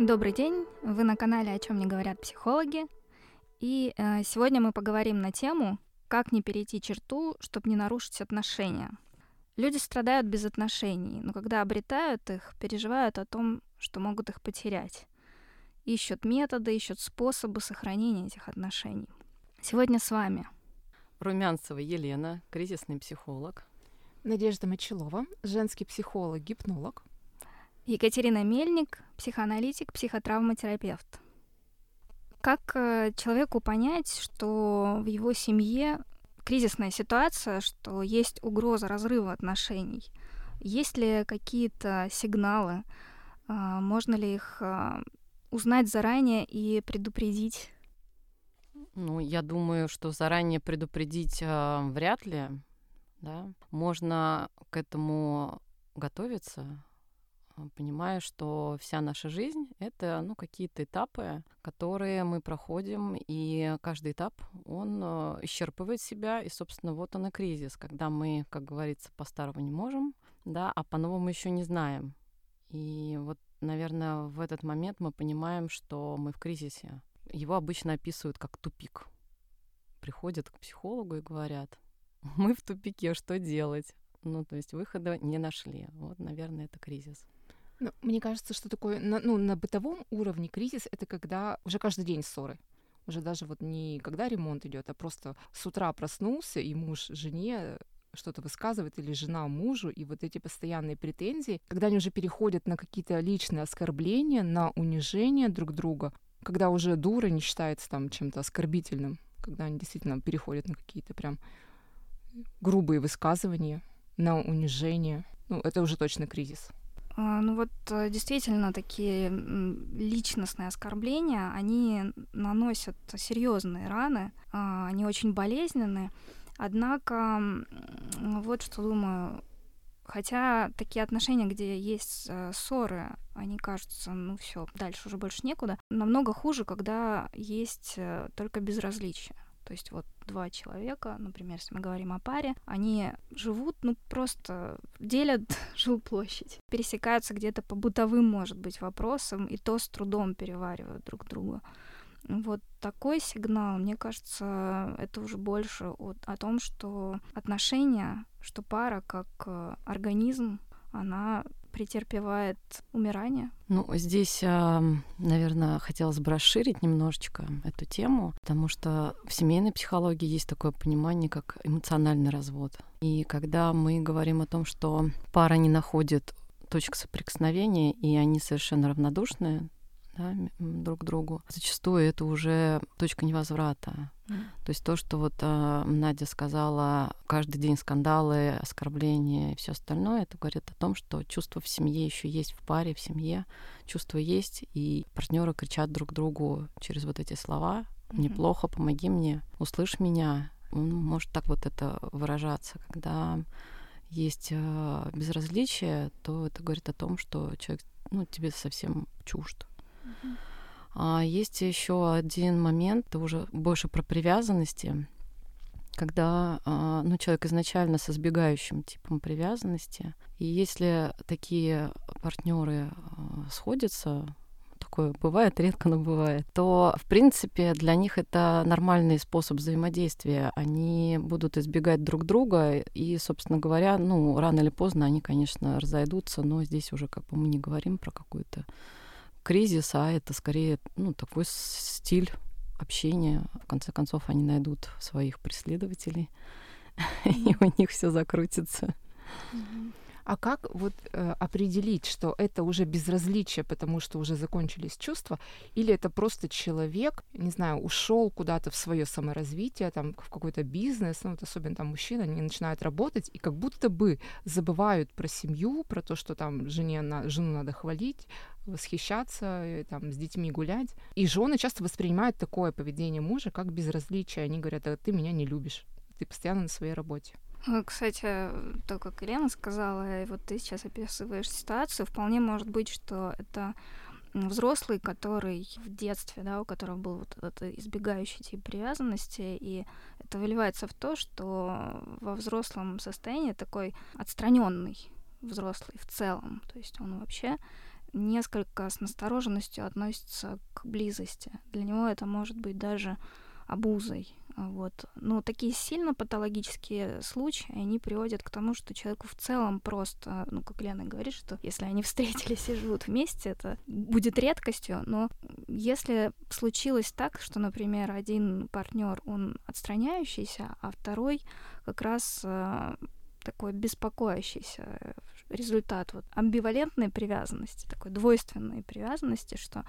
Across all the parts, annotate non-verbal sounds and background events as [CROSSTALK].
Добрый день, вы на канале «О чем не говорят психологи». И э, сегодня мы поговорим на тему, как не перейти черту, чтобы не нарушить отношения. Люди страдают без отношений, но когда обретают их, переживают о том, что могут их потерять. Ищут методы, ищут способы сохранения этих отношений. Сегодня с вами Румянцева Елена, кризисный психолог. Надежда Мочелова, женский психолог, гипнолог. Екатерина Мельник, психоаналитик, психотравматерапевт. Как э, человеку понять, что в его семье кризисная ситуация, что есть угроза разрыва отношений? Есть ли какие-то сигналы? А, можно ли их а, узнать заранее и предупредить? Ну, я думаю, что заранее предупредить э, вряд ли. Да? Можно к этому готовиться, понимая, что вся наша жизнь — это ну, какие-то этапы, которые мы проходим, и каждый этап, он э, исчерпывает себя, и, собственно, вот он и кризис, когда мы, как говорится, по-старому не можем, да, а по-новому еще не знаем. И вот, наверное, в этот момент мы понимаем, что мы в кризисе. Его обычно описывают как тупик. Приходят к психологу и говорят, мы в тупике, что делать? Ну, то есть выхода не нашли. Вот, наверное, это кризис. Ну, мне кажется, что такое на, ну, на бытовом уровне кризис это когда уже каждый день ссоры. Уже даже вот не когда ремонт идет, а просто с утра проснулся, и муж жене что-то высказывает, или жена мужу, и вот эти постоянные претензии, когда они уже переходят на какие-то личные оскорбления, на унижение друг друга, когда уже дура не считается там чем-то оскорбительным, когда они действительно переходят на какие-то прям грубые высказывания, на унижение, ну, это уже точно кризис. А, ну вот э, действительно такие личностные оскорбления, они наносят серьезные раны, а, они очень болезненные. Однако, вот что думаю, хотя такие отношения, где есть э, ссоры, они кажутся, ну все, дальше уже больше некуда, намного хуже, когда есть э, только безразличие. То есть вот два человека, например, если мы говорим о паре, они живут, ну, просто делят [LAUGHS] жилплощадь, пересекаются где-то по бытовым, может быть, вопросам, и то с трудом переваривают друг друга. Вот такой сигнал, мне кажется, это уже больше о, о том, что отношения, что пара как э, организм, она претерпевает умирание? Ну, здесь, наверное, хотелось бы расширить немножечко эту тему, потому что в семейной психологии есть такое понимание, как эмоциональный развод. И когда мы говорим о том, что пара не находит точек соприкосновения, и они совершенно равнодушны да, друг к другу. Зачастую это уже точка невозврата. То есть то, что вот э, Надя сказала, каждый день скандалы, оскорбления и все остальное, это говорит о том, что чувство в семье еще есть в паре, в семье, чувство есть, и партнеры кричат друг другу через вот эти слова: неплохо, помоги мне, услышь меня. Он может так вот это выражаться, когда есть э, безразличие, то это говорит о том, что человек ну, тебе совсем чужд. А есть еще один момент, это уже больше про привязанности, когда а, ну, человек изначально со сбегающим типом привязанности, и если такие партнеры а, сходятся, такое бывает, редко, но бывает, то, в принципе, для них это нормальный способ взаимодействия. Они будут избегать друг друга, и, собственно говоря, ну, рано или поздно они, конечно, разойдутся, но здесь уже как бы мы не говорим про какую-то кризис, а это скорее ну, такой стиль общения. В конце концов, они найдут своих преследователей, [LAUGHS] и у них все закрутится. А как вот э, определить, что это уже безразличие, потому что уже закончились чувства, или это просто человек, не знаю, ушел куда-то в свое саморазвитие, там в какой-то бизнес, ну вот особенно там мужчины, они начинают работать и как будто бы забывают про семью, про то, что там жене на, жену надо хвалить, восхищаться, и, там с детьми гулять. И жены часто воспринимают такое поведение мужа как безразличие. Они говорят, а ты меня не любишь, ты постоянно на своей работе. Ну, кстати, то, как Елена сказала, и вот ты сейчас описываешь ситуацию, вполне может быть, что это взрослый, который в детстве, да, у которого был вот этот избегающий тип привязанности, и это выливается в то, что во взрослом состоянии такой отстраненный взрослый в целом, то есть он вообще несколько с настороженностью относится к близости. Для него это может быть даже обузой. Вот. Но такие сильно патологические случаи, они приводят к тому, что человеку в целом просто, ну, как Лена говорит, что если они [LAUGHS] встретились и живут вместе, это будет редкостью, но если случилось так, что, например, один партнер, он отстраняющийся, а второй как раз э, такой беспокоящийся результат вот амбивалентной привязанности, такой двойственной привязанности, что э,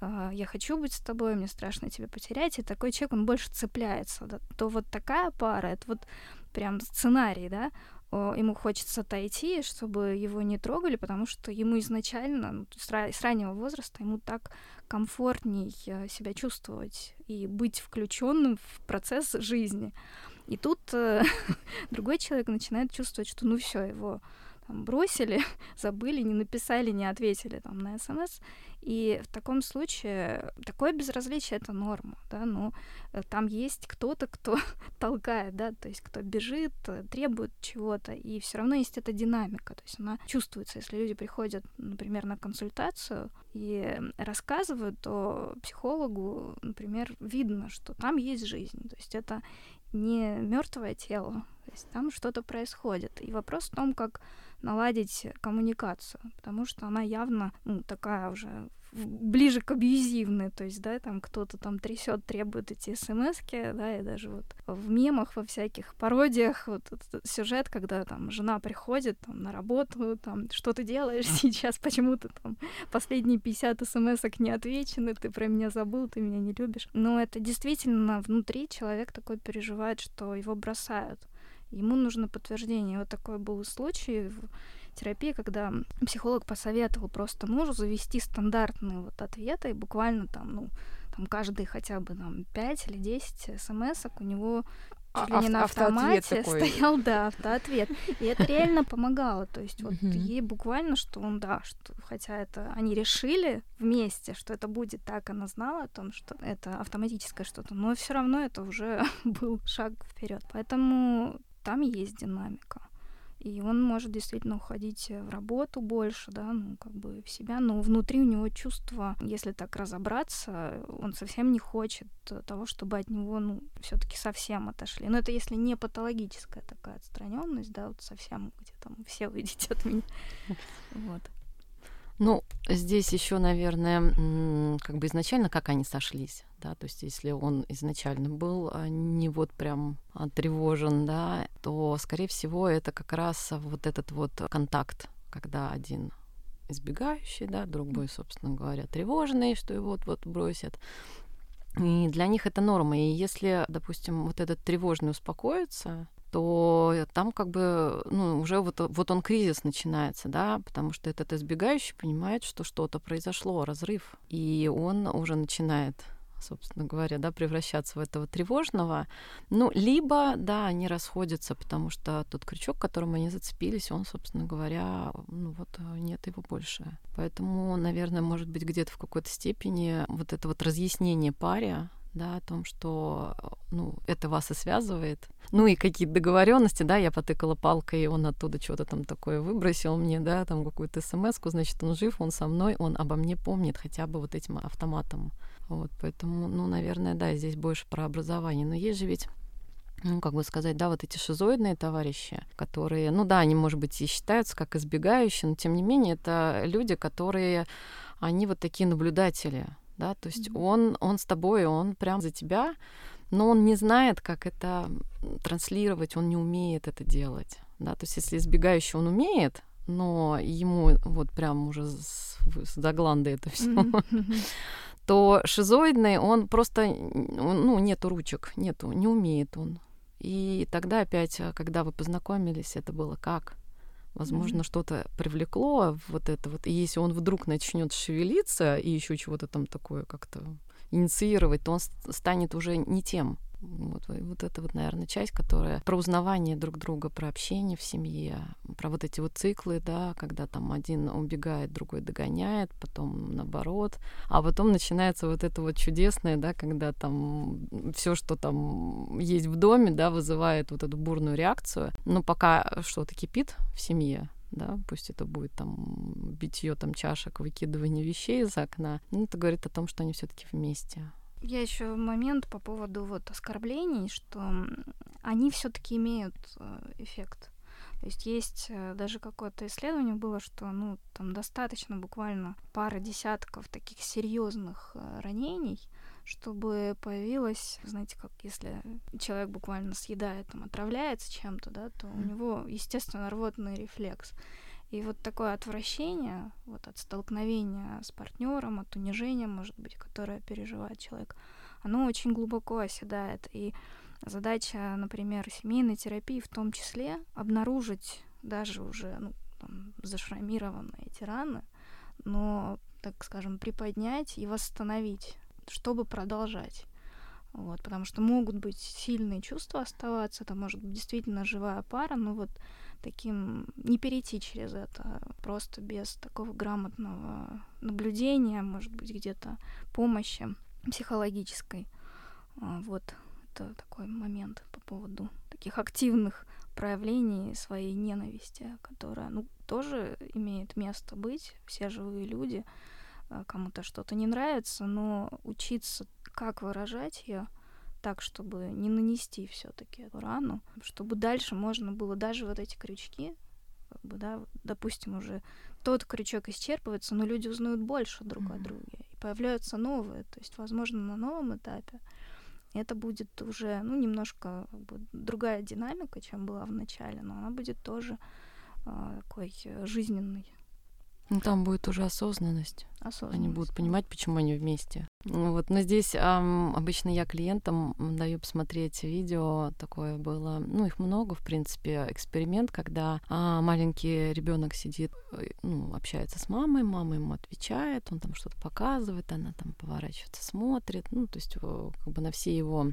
я хочу быть с тобой, мне страшно тебя потерять, и такой человек, он больше цепляется, да, то вот такая пара, это вот прям сценарий, да, ему хочется отойти, чтобы его не трогали, потому что ему изначально, ну, с, с раннего возраста, ему так комфортней э, себя чувствовать и быть включенным в процесс жизни. И тут э, [LAUGHS] другой человек начинает чувствовать, что ну все, его бросили, [LAUGHS] забыли, не написали, не ответили там на смс. И в таком случае такое безразличие это норма, да, но э, там есть кто-то, кто [LAUGHS] толкает, да, то есть кто бежит, э, требует чего-то, и все равно есть эта динамика, то есть она чувствуется, если люди приходят, например, на консультацию и рассказывают, то психологу, например, видно, что там есть жизнь, то есть это не мертвое тело, то есть там что-то происходит. И вопрос в том, как наладить коммуникацию, потому что она явно ну, такая уже ближе к абьюзивной, то есть, да, там кто-то там трясет, требует эти смс да, и даже вот в мемах, во всяких пародиях, вот этот сюжет, когда там жена приходит там на работу, там, что ты делаешь сейчас, почему ты там последние 50 смс не отвечены, ты про меня забыл, ты меня не любишь. Но это действительно внутри человек такой переживает, что его бросают. Ему нужно подтверждение. Вот такой был случай в терапии, когда психолог посоветовал просто мужу завести стандартные вот ответы, и буквально там, ну, там каждый хотя бы там 5 или 10 смс у него чуть ли не на автомате [LAUGHS] стоял, да, автоответ. И это реально помогало. То есть вот ей буквально, что он, да, что хотя это они решили вместе, что это будет так, она знала о том, что это автоматическое что-то, но все равно это уже [LAUGHS] был шаг вперед. Поэтому там есть динамика. И он может действительно уходить в работу больше, да, ну, как бы в себя, но внутри у него чувство, если так разобраться, он совсем не хочет того, чтобы от него, ну, все-таки совсем отошли. Но это если не патологическая такая отстраненность, да, вот совсем где там все уйдете от меня. Вот. Ну, здесь еще, наверное, как бы изначально, как они сошлись, да, то есть если он изначально был а, не вот прям тревожен, да, то, скорее всего, это как раз вот этот вот контакт, когда один избегающий, да, другой, собственно говоря, тревожный, что его вот-вот бросят. И для них это норма. И если, допустим, вот этот тревожный успокоится, то там как бы, ну, уже вот, вот он кризис начинается, да, потому что этот избегающий понимает, что что-то произошло, разрыв, и он уже начинает собственно говоря, да, превращаться в этого тревожного. Ну, либо, да, они расходятся, потому что тот крючок, которым они зацепились, он, собственно говоря, ну вот нет его больше. Поэтому, наверное, может быть, где-то в какой-то степени вот это вот разъяснение паре, да, о том, что ну, это вас и связывает. Ну и какие-то договоренности, да, я потыкала палкой, и он оттуда что-то там такое выбросил мне, да, там какую-то смс значит, он жив, он со мной, он обо мне помнит хотя бы вот этим автоматом. Вот, поэтому, ну, наверное, да, здесь больше про образование. Но есть же ведь ну, как бы сказать, да, вот эти шизоидные товарищи, которые, ну да, они, может быть, и считаются как избегающие, но тем не менее это люди, которые, они вот такие наблюдатели, да, то есть mm-hmm. он, он с тобой, он прям за тебя, но он не знает, как это транслировать, он не умеет это делать, да, то есть если избегающий он умеет, но ему вот прям уже с, с гланды это все, mm-hmm. [LAUGHS] то шизоидный, он просто, ну, нету ручек, нету, не умеет он. И тогда опять, когда вы познакомились, это было как? Возможно, mm-hmm. что-то привлекло вот это вот. И если он вдруг начнет шевелиться и еще чего-то там такое как-то инициировать, то он станет уже не тем. Вот, вот это вот, наверное, часть, которая про узнавание друг друга, про общение в семье, про вот эти вот циклы, да, когда там один убегает, другой догоняет, потом наоборот, а потом начинается вот это вот чудесное, да, когда там все, что там есть в доме, да, вызывает вот эту бурную реакцию, но пока что-то кипит в семье, да, пусть это будет там битье там чашек, выкидывание вещей из окна, ну, это говорит о том, что они все-таки вместе. Я еще момент по поводу вот оскорблений, что они все-таки имеют э, эффект. То есть есть э, даже какое-то исследование было, что ну там достаточно буквально пары десятков таких серьезных э, ранений, чтобы появилось, знаете, как если человек буквально съедает, там, отравляется чем-то, да, то у него, естественно, рвотный рефлекс. И вот такое отвращение вот от столкновения с партнером, от унижения, может быть, которое переживает человек, оно очень глубоко оседает. И задача, например, семейной терапии в том числе обнаружить даже уже ну, там, зашрамированные эти раны, но, так скажем, приподнять и восстановить, чтобы продолжать. Вот, потому что могут быть сильные чувства оставаться, это может быть действительно живая пара, но вот таким не перейти через это просто без такого грамотного наблюдения, может быть, где-то помощи психологической. А, вот это такой момент по поводу таких активных проявлений своей ненависти, которая, ну, тоже имеет место быть. Все живые люди, а, кому-то что-то не нравится, но учиться, как выражать ее, так, чтобы не нанести все-таки эту рану, чтобы дальше можно было даже вот эти крючки, как бы, да, допустим, уже тот крючок исчерпывается, но люди узнают больше друг mm-hmm. о друге, и появляются новые, то есть, возможно, на новом этапе это будет уже, ну, немножко как бы, другая динамика, чем была в начале, но она будет тоже э, такой жизненной. Ну, там будет уже осознанность. осознанность. Они будут понимать, почему они вместе. Ну, вот, но здесь эм, обычно я клиентам даю посмотреть видео. Такое было, ну, их много, в принципе, эксперимент, когда а, маленький ребенок сидит, э, ну, общается с мамой, мама ему отвечает, он там что-то показывает, она там поворачивается, смотрит, ну, то есть как бы на все его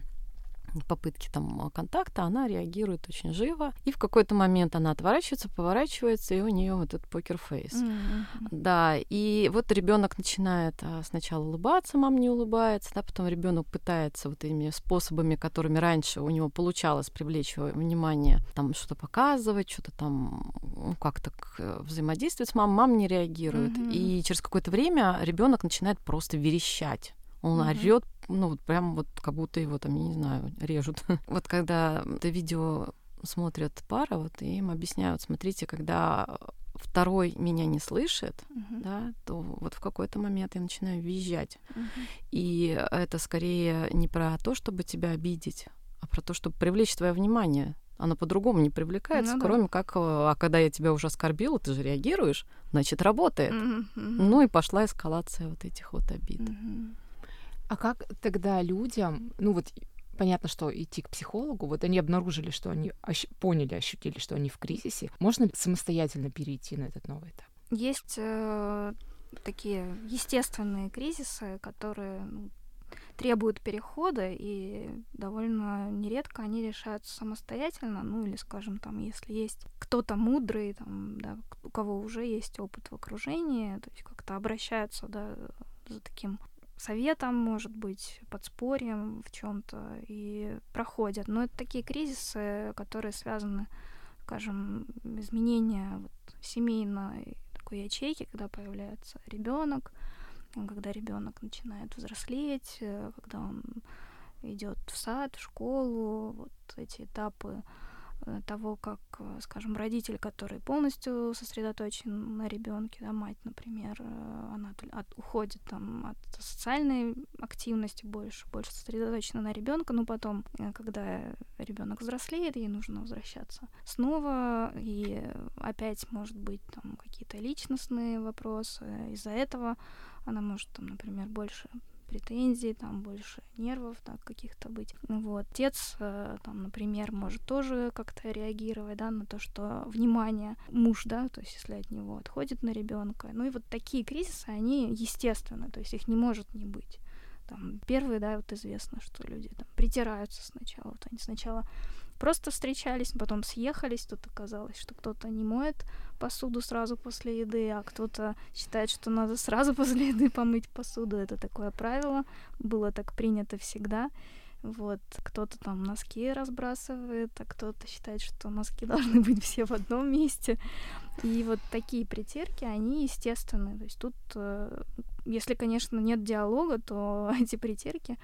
попытки там контакта, она реагирует очень живо. И в какой-то момент она отворачивается, поворачивается, и у нее вот этот покер-фейс. Mm-hmm. Да, и вот ребенок начинает а, сначала улыбаться, мама не улыбается, да, потом ребенок пытается вот этими способами, которыми раньше у него получалось привлечь внимание, там что-то показывать, что-то там ну, как-то э, взаимодействовать с мамой, мама не реагирует. Mm-hmm. И через какое-то время ребенок начинает просто верещать. Он mm-hmm. орет, ну, вот прям вот как будто его там, я не знаю, режут. [LAUGHS] вот когда это видео смотрят пара, вот и им объясняют, смотрите, когда второй меня не слышит, uh-huh. да, то вот в какой-то момент я начинаю визжать. Uh-huh. И это скорее не про то, чтобы тебя обидеть, а про то, чтобы привлечь твое внимание. Оно по-другому не привлекается, ну, кроме да. как, а когда я тебя уже оскорбила, ты же реагируешь, значит, работает. Uh-huh. Ну и пошла эскалация вот этих вот обид. Uh-huh. А как тогда людям, ну вот понятно, что идти к психологу, вот они обнаружили, что они ощ- поняли, ощутили, что они в кризисе, можно самостоятельно перейти на этот новый этап? Есть э, такие естественные кризисы, которые ну, требуют перехода, и довольно нередко они решаются самостоятельно, ну или, скажем, там, если есть кто-то мудрый, там, да, у кого уже есть опыт в окружении, то есть как-то обращаются, да, за таким советом, может быть, подспорьем в чем-то и проходят. Но это такие кризисы, которые связаны, скажем, изменения вот, семейной такой ячейки, когда появляется ребенок, когда ребенок начинает взрослеть, э, когда он идет в сад, в школу, вот эти этапы того, как, э, скажем, родитель, который полностью сосредоточен на ребенке, да, мать, например, э, она от, уходит там от социальной активности больше, больше сосредоточена на ребенка, но потом, когда ребенок взрослеет, ей нужно возвращаться снова, и опять, может быть, там какие-то личностные вопросы, из-за этого она может, там, например, больше претензий, там больше нервов так каких-то быть. Вот. Отец, э, там, например, может тоже как-то реагировать, да, на то, что внимание муж, да, то есть если от него отходит на ребенка. Ну и вот такие кризисы, они естественны, то есть их не может не быть. Там, первые, да, вот известно, что люди там притираются сначала. Вот они сначала просто встречались, потом съехались, тут оказалось, что кто-то не моет посуду сразу после еды, а кто-то считает, что надо сразу [LAUGHS] после еды помыть посуду. Это такое правило, было так принято всегда. Вот, кто-то там носки разбрасывает, а кто-то считает, что носки [LAUGHS] должны быть все в одном месте. И вот такие притирки, они естественны. То есть тут, э, если, конечно, нет диалога, то [LAUGHS] эти притирки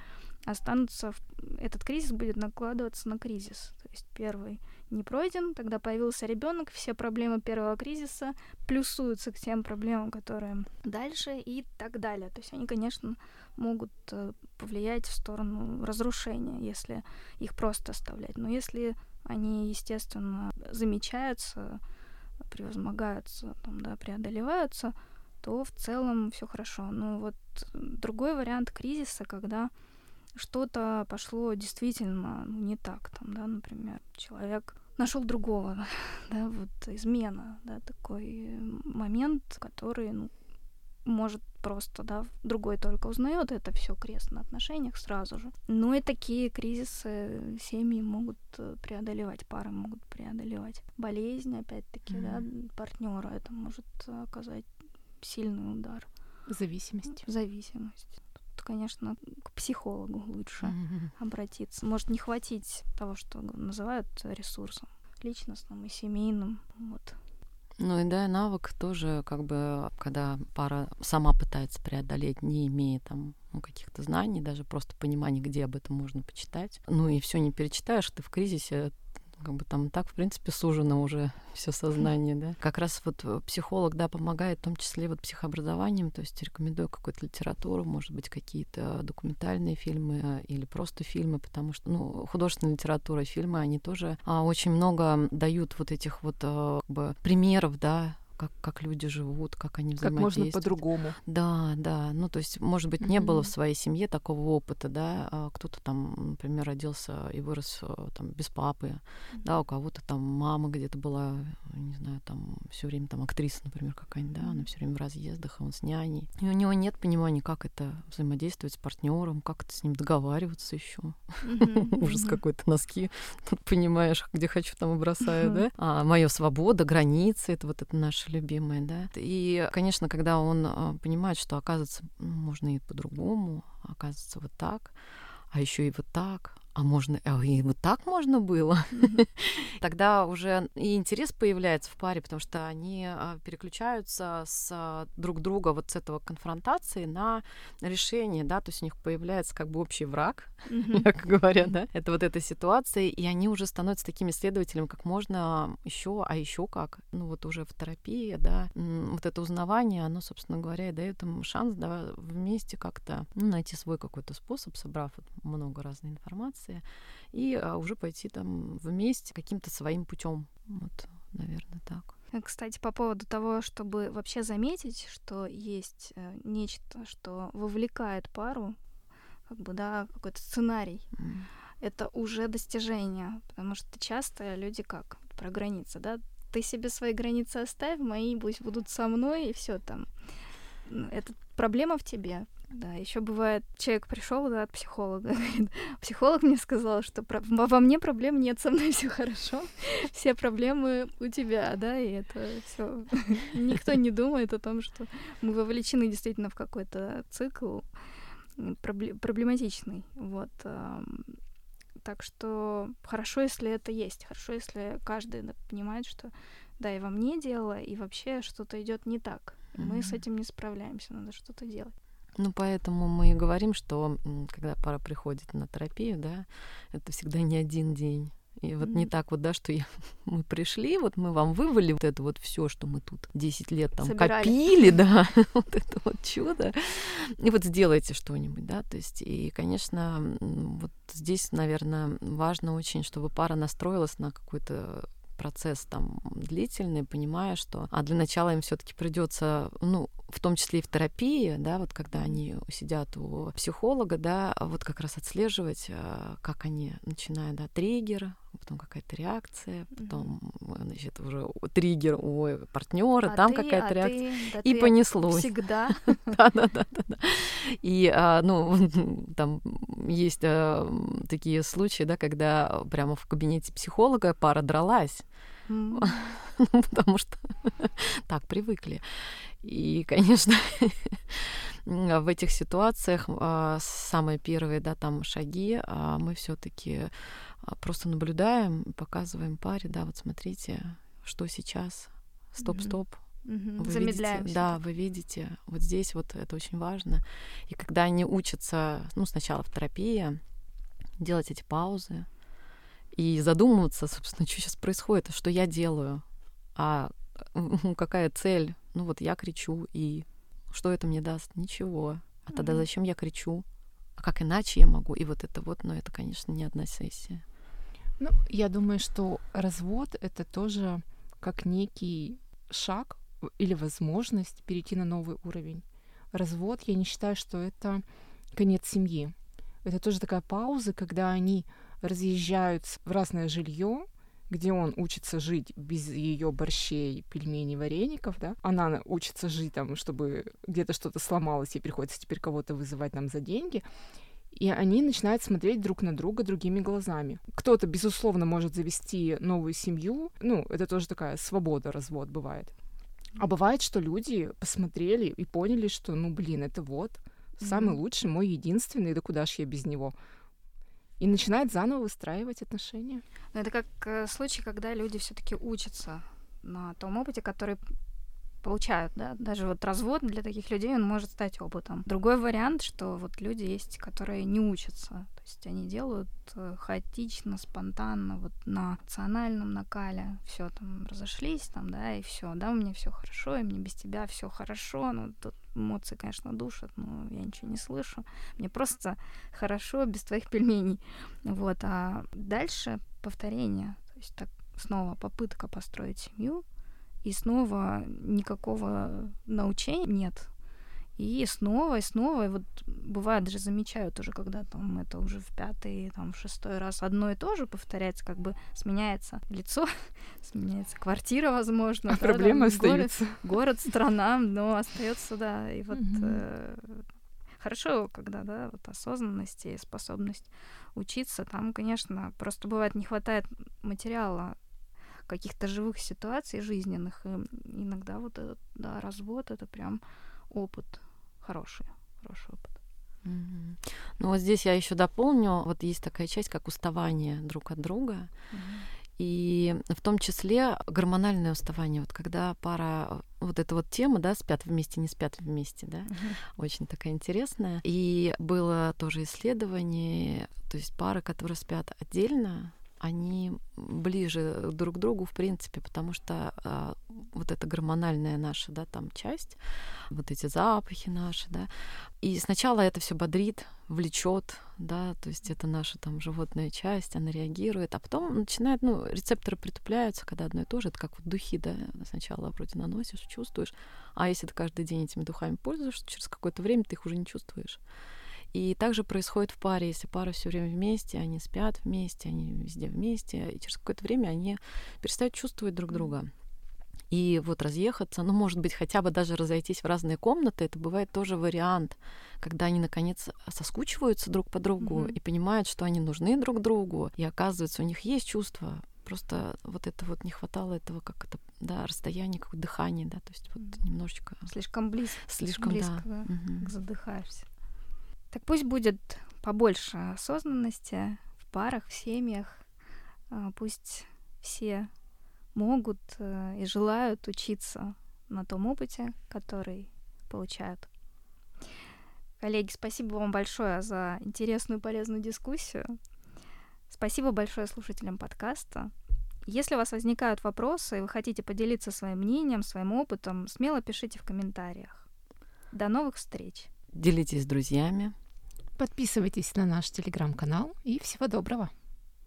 останутся... Этот кризис будет накладываться на кризис. Есть первый не пройден, тогда появился ребенок, все проблемы первого кризиса плюсуются к тем проблемам, которые дальше и так далее. То есть они, конечно, могут э, повлиять в сторону разрушения, если их просто оставлять. Но если они, естественно, замечаются, превозмогаются, там, да, преодолеваются, то в целом все хорошо. Но вот другой вариант кризиса, когда что-то пошло действительно ну, не так, там, да, например, человек нашел другого, [LAUGHS] да, вот измена, да, такой момент, который, ну, может просто, да, другой только узнает это все крест на отношениях сразу же. Ну и такие кризисы семьи могут э, преодолевать, пары могут преодолевать. Болезнь, опять-таки, mm-hmm. да, партнера это может оказать сильный удар. Зависимость. Зависимость. Тут, конечно, к психологу лучше mm-hmm. обратиться. Может не хватить того, что называют ресурсом личностным и семейным. Вот. Ну и да, навык тоже, как бы, когда пара сама пытается преодолеть, не имея там ну, каких-то знаний, даже просто понимания, где об этом можно почитать. Ну и все не перечитаешь, ты в кризисе, как бы там так, в принципе, сужено уже [LAUGHS] все сознание, да. Как раз вот э, психолог, да, помогает, в том числе вот психообразованием, то есть рекомендую какую-то литературу, может быть, какие-то документальные фильмы э, или просто фильмы, потому что, ну, художественная литература, фильмы, они тоже а, очень много дают вот этих вот а, как бы примеров, да, как, как люди живут, как они взаимодействуют. Как можно по-другому. Да, да. Ну, то есть, может быть, не mm-hmm. было в своей семье такого опыта, да. А кто-то там, например, родился и вырос э, там без папы, mm-hmm. да, у кого-то там мама где-то была, не знаю, там все время там актриса, например, какая-нибудь, да, mm-hmm. она все время в разъездах, а он с няней. И у него нет понимания, как это взаимодействовать с партнером, как это с ним договариваться еще. [LAUGHS] Ужас какой-то, носки. Тут понимаешь, где хочу, там и бросаю, да. А моя свобода, границы, это вот это наше любимые, да. И, конечно, когда он а, понимает, что, оказывается, можно и по-другому, оказывается, вот так, а еще и вот так, а можно, а и вот так можно было. [LAUGHS] Тогда уже и интерес появляется в паре, потому что они а, переключаются с а, друг друга вот с этого конфронтации на решение, да, то есть у них появляется как бы общий враг, [LAUGHS] как говорят, да, это вот эта ситуация, и они уже становятся такими исследователями, как можно еще, а еще как, ну вот уже в терапии, да, вот это узнавание, оно, собственно говоря, и дает им шанс, да, вместе как-то ну, найти свой какой-то способ, собрав много разной информации, информации, и а, уже пойти там вместе каким-то своим путем. Вот, наверное, так. Э, кстати, по поводу того, чтобы вообще заметить, что есть э, нечто, что вовлекает пару, как бы, да, какой-то сценарий, mm. это уже достижение, потому что часто люди как про границы, да, ты себе свои границы оставь, мои пусть будут со мной, и все там. Это проблема в тебе. Да, еще бывает, человек пришел да, от психолога, говорит, психолог мне сказал, что про... во мне проблем нет, со мной все хорошо, все проблемы у тебя, да, и это все. Никто не думает о том, что мы вовлечены действительно в какой-то цикл проблематичный, вот. Так что хорошо, если это есть, хорошо, если каждый понимает, что да, и во мне дело, и вообще что-то идет не так. Mm-hmm. Мы с этим не справляемся, надо что-то делать. Ну, поэтому мы и говорим, что когда пара приходит на терапию, да, это всегда не один день. И вот mm-hmm. не так вот, да, что я, [LAUGHS] мы пришли, вот мы вам вывали вот это вот все, что мы тут 10 лет там Собирали. копили, [LAUGHS] да, [LAUGHS] вот это вот чудо. И вот сделайте что-нибудь, да, то есть, и, конечно, вот здесь, наверное, важно очень, чтобы пара настроилась на какой-то процесс там длительный, понимая, что а для начала им все-таки придется, ну, в том числе и в терапии, да, вот когда они сидят у психолога, да, вот как раз отслеживать, а, как они начинают, да, триггер, потом какая-то реакция, потом, mm-hmm. значит, уже триггер у партнера, а там какая-то а реакция, ты, да и понеслось. Всегда. Да, да, да, да. И, а, ну, [LAUGHS] там есть такие случаи, да, когда прямо в кабинете психолога пара дралась. [LAUGHS] потому что [LAUGHS] так привыкли. И, конечно, в этих ситуациях а, самые первые, да, там шаги, а мы все-таки просто наблюдаем, показываем паре, да, вот смотрите, что сейчас, стоп-стоп, Угу. Вы Замедляемся. Видите, да, вы видите, вот здесь вот это очень важно. И когда они учатся, ну, сначала в терапии, делать эти паузы и задумываться, собственно, [LAUGHS] что сейчас происходит, что я делаю, а [LAUGHS] какая цель. Ну вот я кричу, и что это мне даст? Ничего. А тогда зачем я кричу? А как иначе я могу? И вот это вот, но ну, это, конечно, не одна сессия. Ну, я думаю, что развод это тоже как некий шаг или возможность перейти на новый уровень. Развод, я не считаю, что это конец семьи. Это тоже такая пауза, когда они разъезжаются в разное жилье, где он учится жить без ее борщей, пельменей, вареников, да, она учится жить там, чтобы где-то что-то сломалось, и приходится теперь кого-то вызывать нам за деньги, и они начинают смотреть друг на друга другими глазами. Кто-то, безусловно, может завести новую семью, ну, это тоже такая свобода, развод бывает. А бывает, что люди посмотрели и поняли, что, ну, блин, это вот самый mm-hmm. лучший, мой единственный, да куда ж я без него и начинает заново выстраивать отношения. Но это как э, случай, когда люди все-таки учатся на том опыте, который получают, да, даже вот развод для таких людей, он может стать опытом. Другой вариант, что вот люди есть, которые не учатся, то есть они делают э, хаотично, спонтанно, вот на эмоциональном накале, все там разошлись, там, да, и все, да, у меня все хорошо, и мне без тебя все хорошо, ну, тут эмоции, конечно, душат, но я ничего не слышу, мне просто хорошо без твоих пельменей, вот, а дальше повторение, то есть так снова попытка построить семью, и снова никакого научения нет. И снова, и снова, и вот бывает даже замечаю тоже, когда там это уже в пятый, там в шестой раз одно и то же повторяется, как бы сменяется лицо, [LAUGHS] сменяется квартира, возможно. А да, проблема остается. Город, [LAUGHS] город, страна, но остается, да. И вот mm-hmm. э, хорошо, когда, да, вот осознанность и способность учиться, там, конечно, просто бывает не хватает материала каких-то живых ситуаций жизненных. И иногда вот этот, да, развод это прям опыт хороший, хороший опыт. Mm-hmm. Ну вот здесь я еще дополню, вот есть такая часть, как уставание друг от друга. Mm-hmm. И в том числе гормональное уставание, вот когда пара, вот эта вот тема, да, спят вместе, не спят вместе, да, uh-huh. очень такая интересная. И было тоже исследование, то есть пары, которые спят отдельно, они ближе друг к другу, в принципе, потому что э, вот эта гормональная наша, да, там часть, вот эти запахи наши, да, и сначала это все бодрит, влечет, да, то есть это наша там животная часть, она реагирует, а потом начинает, ну, рецепторы притупляются, когда одно и то же, это как вот духи, да, сначала вроде наносишь, чувствуешь, а если ты каждый день этими духами пользуешься, через какое-то время ты их уже не чувствуешь. И также происходит в паре, если пара все время вместе, они спят вместе, они везде вместе, и через какое-то время они перестают чувствовать друг друга. И вот разъехаться, ну, может быть, хотя бы даже разойтись в разные комнаты, это бывает тоже вариант, когда они, наконец, соскучиваются друг по другу mm-hmm. и понимают, что они нужны друг другу, и оказывается, у них есть чувства, просто вот это вот не хватало этого, как это, да, расстояние, как дыхание, да, то есть вот немножечко... Слишком близко. Слишком, близко, да. да. Mm-hmm. Задыхаешься. Так пусть будет побольше осознанности в парах, в семьях. А, пусть все могут э, и желают учиться на том опыте, который получают. Коллеги, спасибо вам большое за интересную и полезную дискуссию. Спасибо большое слушателям подкаста. Если у вас возникают вопросы и вы хотите поделиться своим мнением, своим опытом, смело пишите в комментариях. До новых встреч. Делитесь с друзьями. Подписывайтесь на наш телеграм-канал и всего доброго.